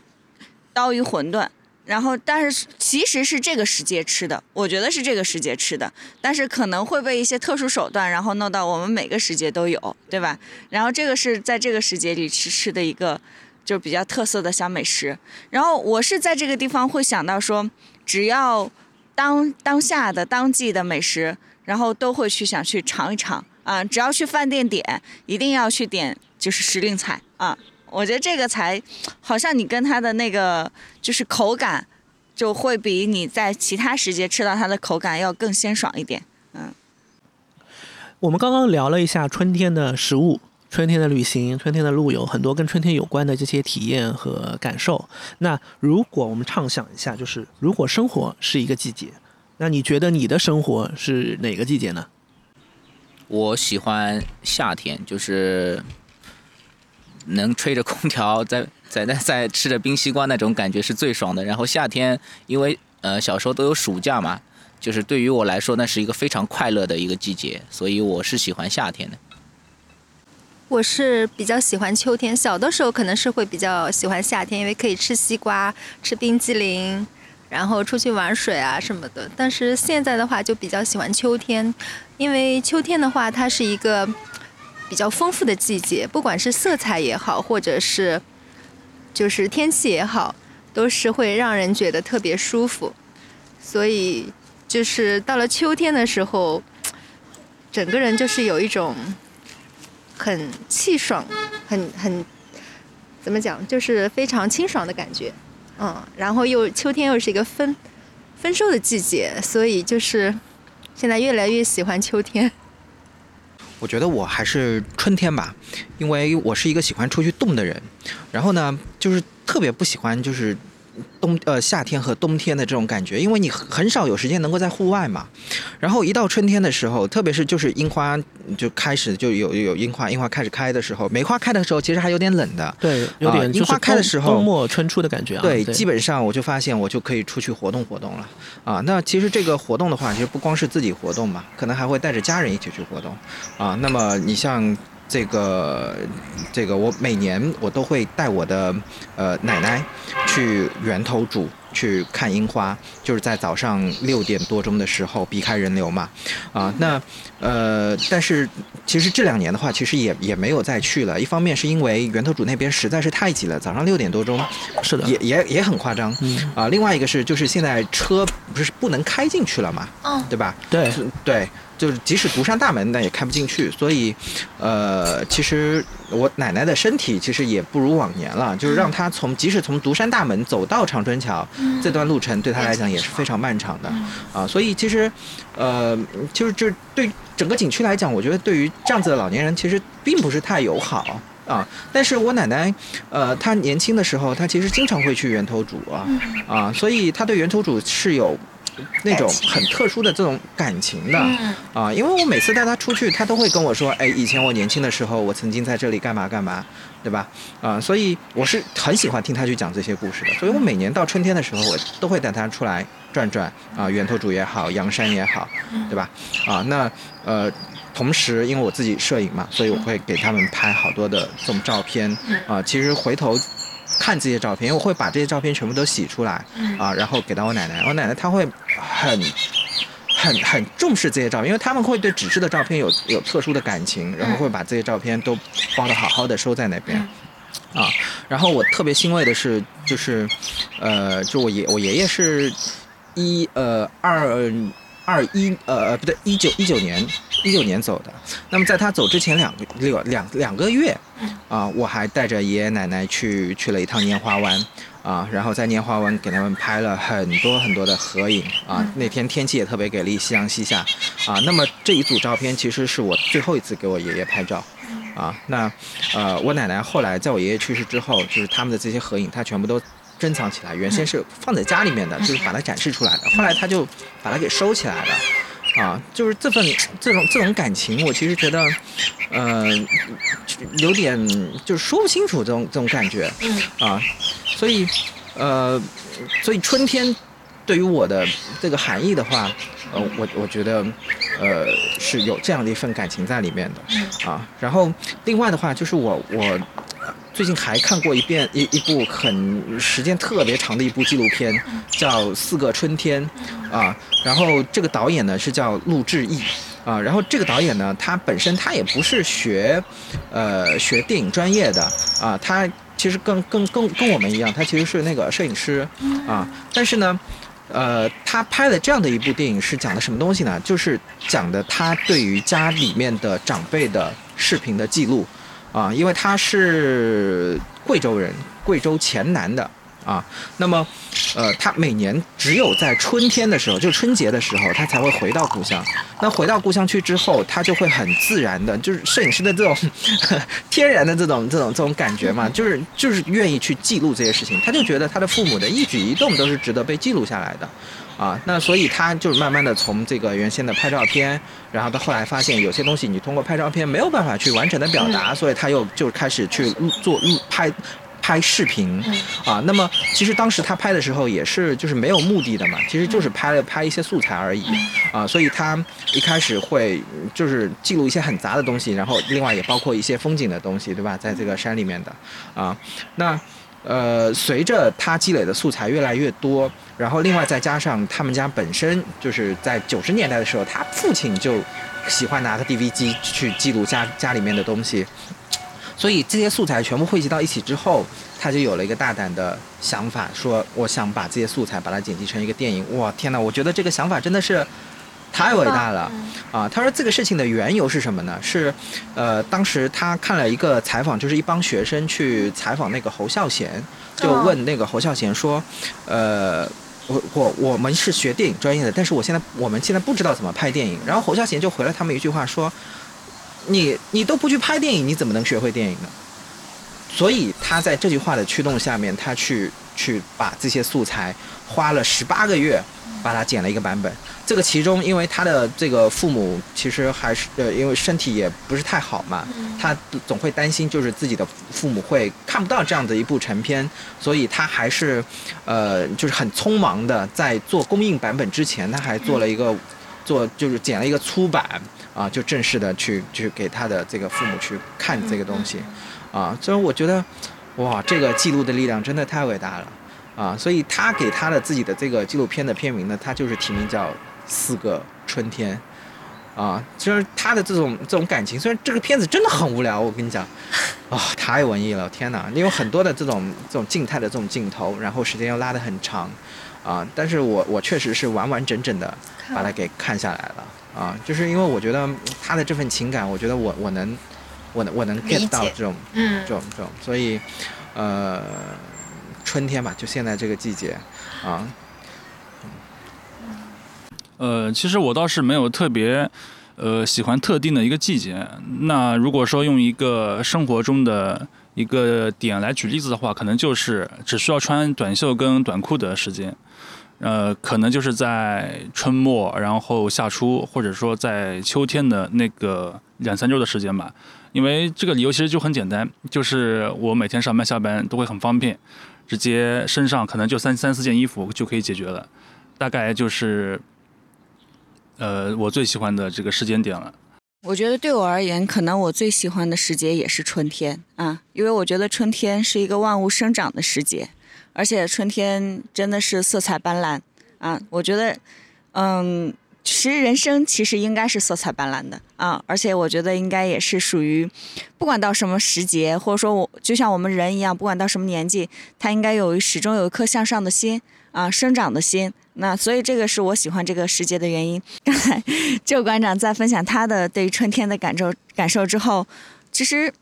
刀鱼馄饨。然后，但是其实是这个时节吃的，我觉得是这个时节吃的，但是可能会被一些特殊手段，然后弄到我们每个时节都有，对吧？然后这个是在这个时节里吃吃的一个就比较特色的小美食。然后我是在这个地方会想到说，只要当当下的当季的美食，然后都会去想去尝一尝啊。只要去饭店点，一定要去点就是时令菜啊。我觉得这个才好像你跟它的那个就是口感，就会比你在其他时节吃到它的口感要更鲜爽一点。嗯，我们刚刚聊了一下春天的食物、春天的旅行、春天的路游，很多跟春天有关的这些体验和感受。那如果我们畅想一下，就是如果生活是一个季节，那你觉得你的生活是哪个季节呢？我喜欢夏天，就是能吹着空调在在在在吃着冰西瓜那种感觉是最爽的。然后夏天，因为呃小时候都有暑假嘛，就是对于我来说那是一个非常快乐的一个季节，所以我是喜欢夏天的。我是比较喜欢秋天，小的时候可能是会比较喜欢夏天，因为可以吃西瓜、吃冰激凌，然后出去玩水啊什么的。但是现在的话就比较喜欢秋天，因为秋天的话它是一个比较丰富的季节，不管是色彩也好，或者是就是天气也好，都是会让人觉得特别舒服。所以就是到了秋天的时候，整个人就是有一种。很气爽，很很怎么讲，就是非常清爽的感觉，嗯，然后又秋天又是一个分丰收的季节，所以就是现在越来越喜欢秋天。我觉得我还是春天吧，因为我是一个喜欢出去动的人，然后呢，就是特别不喜欢就是。冬呃夏天和冬天的这种感觉，因为你很少有时间能够在户外嘛。然后一到春天的时候，特别是就是樱花就开始就有有樱花，樱花开始开的时候，梅花开的时候其实还有点冷的。对，有点、啊、樱花开的时候，冬末春初的感觉啊。对，对基本上我就发现我就可以出去活动活动了啊。那其实这个活动的话，其实不光是自己活动嘛，可能还会带着家人一起去活动啊。那么你像。这个，这个，我每年我都会带我的呃奶奶去源头渚去看樱花，就是在早上六点多钟的时候避开人流嘛，啊，那呃，但是其实这两年的话，其实也也没有再去了。一方面是因为源头渚那边实在是太挤了，早上六点多钟，是的，也也也很夸张，嗯啊。另外一个是就是现在车不是不能开进去了嘛，嗯，对吧？对对。就是即使独山大门，那也开不进去，所以，呃，其实我奶奶的身体其实也不如往年了，就是让她从即使从独山大门走到长春桥、嗯、这段路程，对她来讲也是非常漫长的，啊，所以其实，呃，就是就对整个景区来讲，我觉得对于这样子的老年人，其实并不是太友好。啊，但是我奶奶，呃，她年轻的时候，她其实经常会去源头渚啊，啊，所以她对源头渚是有。那种很特殊的这种感情的啊，因为我每次带他出去，他都会跟我说，哎，以前我年轻的时候，我曾经在这里干嘛干嘛，对吧？啊，所以我是很喜欢听他去讲这些故事的，所以我每年到春天的时候，我都会带他出来转转啊，源头主也好，阳山也好，对吧？啊，那呃，同时因为我自己摄影嘛，所以我会给他们拍好多的这种照片啊，其实回头。看这些照片，因为我会把这些照片全部都洗出来，啊，然后给到我奶奶。我奶奶她会很、很、很重视这些照片，因为他们会对纸质的照片有有特殊的感情，然后会把这些照片都包的好好的收在那边，啊，然后我特别欣慰的是，就是，呃，就我爷我爷爷是一呃二二一呃不对一九一九年一九年走的。那么在他走之前两个两两两个月，啊、我还带着爷爷奶奶去去了一趟拈花湾。啊，然后在拈花湾给他们拍了很多很多的合影啊。那天天气也特别给力，夕阳西下啊。那么这一组照片其实是我最后一次给我爷爷拍照啊。那呃，我奶奶后来在我爷爷去世之后，就是他们的这些合影，她全部都珍藏起来。原先是放在家里面的，就是把它展示出来的，后来她就把它给收起来了。啊，就是这份这种这种感情，我其实觉得，呃，有点就是说不清楚这种这种感觉，啊，所以，呃，所以春天对于我的这个含义的话，呃，我我觉得，呃，是有这样的一份感情在里面的，啊，然后另外的话就是我我。最近还看过一遍一一部很时间特别长的一部纪录片，叫《四个春天》，啊，然后这个导演呢是叫陆志毅，啊，然后这个导演呢，他本身他也不是学，呃，学电影专业的，啊，他其实跟跟跟跟我们一样，他其实是那个摄影师，啊，但是呢。呃，他拍的这样的一部电影是讲的什么东西呢？就是讲的他对于家里面的长辈的视频的记录，啊，因为他是贵州人，贵州黔南的啊。那么，呃，他每年只有在春天的时候，就春节的时候，他才会回到故乡。那回到故乡去之后，他就会很自然的，就是摄影师的这种天然的这种这种这种感觉嘛，就是就是愿意去记录这些事情。他就觉得他的父母的一举一动都是值得被记录下来的。啊，那所以他就是慢慢的从这个原先的拍照片，然后到后来发现有些东西你通过拍照片没有办法去完整的表达，所以他又就开始去录做录拍。拍视频啊，那么其实当时他拍的时候也是就是没有目的的嘛，其实就是拍了拍一些素材而已啊，所以他一开始会就是记录一些很杂的东西，然后另外也包括一些风景的东西，对吧？在这个山里面的啊，那呃随着他积累的素材越来越多，然后另外再加上他们家本身就是在九十年代的时候，他父亲就喜欢拿个 DV 机去记录家家里面的东西。所以这些素材全部汇集到一起之后，他就有了一个大胆的想法，说我想把这些素材把它剪辑成一个电影。哇，天哪！我觉得这个想法真的是太伟大了啊！他说这个事情的缘由是什么呢？是，呃，当时他看了一个采访，就是一帮学生去采访那个侯孝贤，就问那个侯孝贤说，呃。我我我们是学电影专业的，但是我现在我们现在不知道怎么拍电影。然后侯孝贤就回了他们一句话说：“你你都不去拍电影，你怎么能学会电影呢？”所以他在这句话的驱动下面，他去去把这些素材花了十八个月，把它剪了一个版本。这个其中，因为他的这个父母其实还是呃，因为身体也不是太好嘛，他总会担心就是自己的父母会看不到这样的一部成片，所以他还是呃，就是很匆忙的在做公映版本之前，他还做了一个做就是剪了一个粗版啊，就正式的去去给他的这个父母去看这个东西。啊，所以我觉得，哇，这个记录的力量真的太伟大了啊！所以他给他的自己的这个纪录片的片名呢，他就是提名叫《四个春天》啊，就是他的这种这种感情。虽然这个片子真的很无聊，我跟你讲，啊、太文艺了，天哪！你有很多的这种这种静态的这种镜头，然后时间又拉得很长啊，但是我我确实是完完整整的把它给看下来了啊，就是因为我觉得他的这份情感，我觉得我我能。我能我能 get 到这种，嗯这种这种，所以，呃，春天吧，就现在这个季节，啊，呃，其实我倒是没有特别，呃，喜欢特定的一个季节。那如果说用一个生活中的一个点来举例子的话，可能就是只需要穿短袖跟短裤的时间。呃，可能就是在春末，然后夏初，或者说在秋天的那个两三周的时间吧。因为这个理由其实就很简单，就是我每天上班下班都会很方便，直接身上可能就三三四件衣服就可以解决了。大概就是，呃，我最喜欢的这个时间点了。我觉得对我而言，可能我最喜欢的时节也是春天啊，因为我觉得春天是一个万物生长的时节，而且春天真的是色彩斑斓啊。我觉得，嗯，其实人生其实应该是色彩斑斓的啊，而且我觉得应该也是属于，不管到什么时节，或者说我就像我们人一样，不管到什么年纪，他应该有始终有一颗向上的心啊，生长的心。那所以这个是我喜欢这个时节的原因。刚才旧馆长在分享他的对于春天的感受感受之后，其实。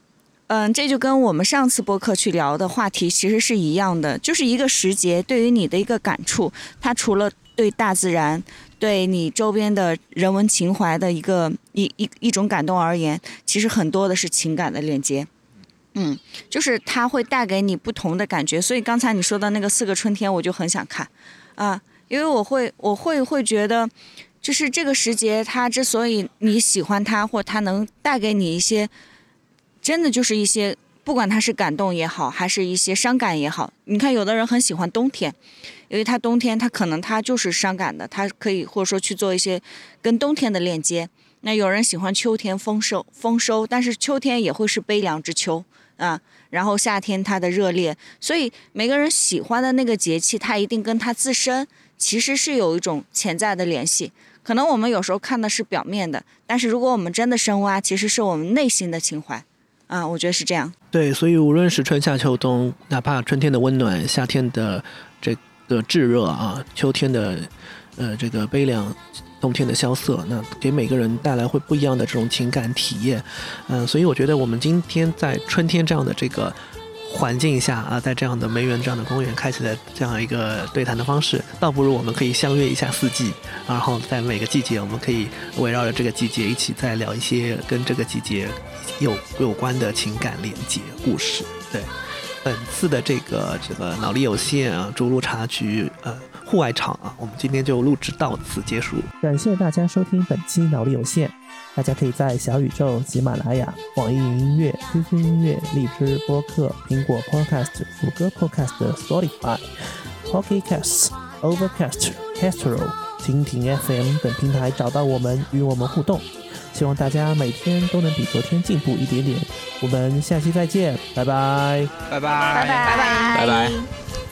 嗯，这就跟我们上次播客去聊的话题其实是一样的，就是一个时节对于你的一个感触，它除了对大自然、对你周边的人文情怀的一个一一一种感动而言，其实很多的是情感的链接。嗯，就是它会带给你不同的感觉。所以刚才你说的那个四个春天，我就很想看啊，因为我会我会会觉得，就是这个时节，它之所以你喜欢它，或它能带给你一些。真的就是一些，不管他是感动也好，还是一些伤感也好。你看，有的人很喜欢冬天，因为他冬天他可能他就是伤感的，他可以或者说去做一些跟冬天的链接。那有人喜欢秋天丰收丰收，但是秋天也会是悲凉之秋啊。然后夏天它的热烈，所以每个人喜欢的那个节气，它一定跟他自身其实是有一种潜在的联系。可能我们有时候看的是表面的，但是如果我们真的深挖，其实是我们内心的情怀。啊，我觉得是这样。对，所以无论是春夏秋冬，哪怕春天的温暖，夏天的这个炙热啊，秋天的呃这个悲凉，冬天的萧瑟，那给每个人带来会不一样的这种情感体验。嗯，所以我觉得我们今天在春天这样的这个。环境下啊，在这样的梅园这样的公园开启的这样一个对谈的方式，倒不如我们可以相约一下四季，然后在每个季节，我们可以围绕着这个季节一起再聊一些跟这个季节有有关的情感连接故事。对，本次的这个这个脑力有限啊，逐鹿茶局呃户外场啊，我们今天就录制到此结束。感谢大家收听本期脑力有限。大家可以在小宇宙、喜马拉雅、网易云音乐、QQ 音乐、荔枝播客、苹果 Podcast、谷歌 Podcast、Spotify、Pocket Casts、Overcast、Castro、蜻蜓 FM 等平台找到我们，与我们互动。希望大家每天都能比昨天进步一点点。我们下期再见，拜拜，拜拜，拜拜，拜拜。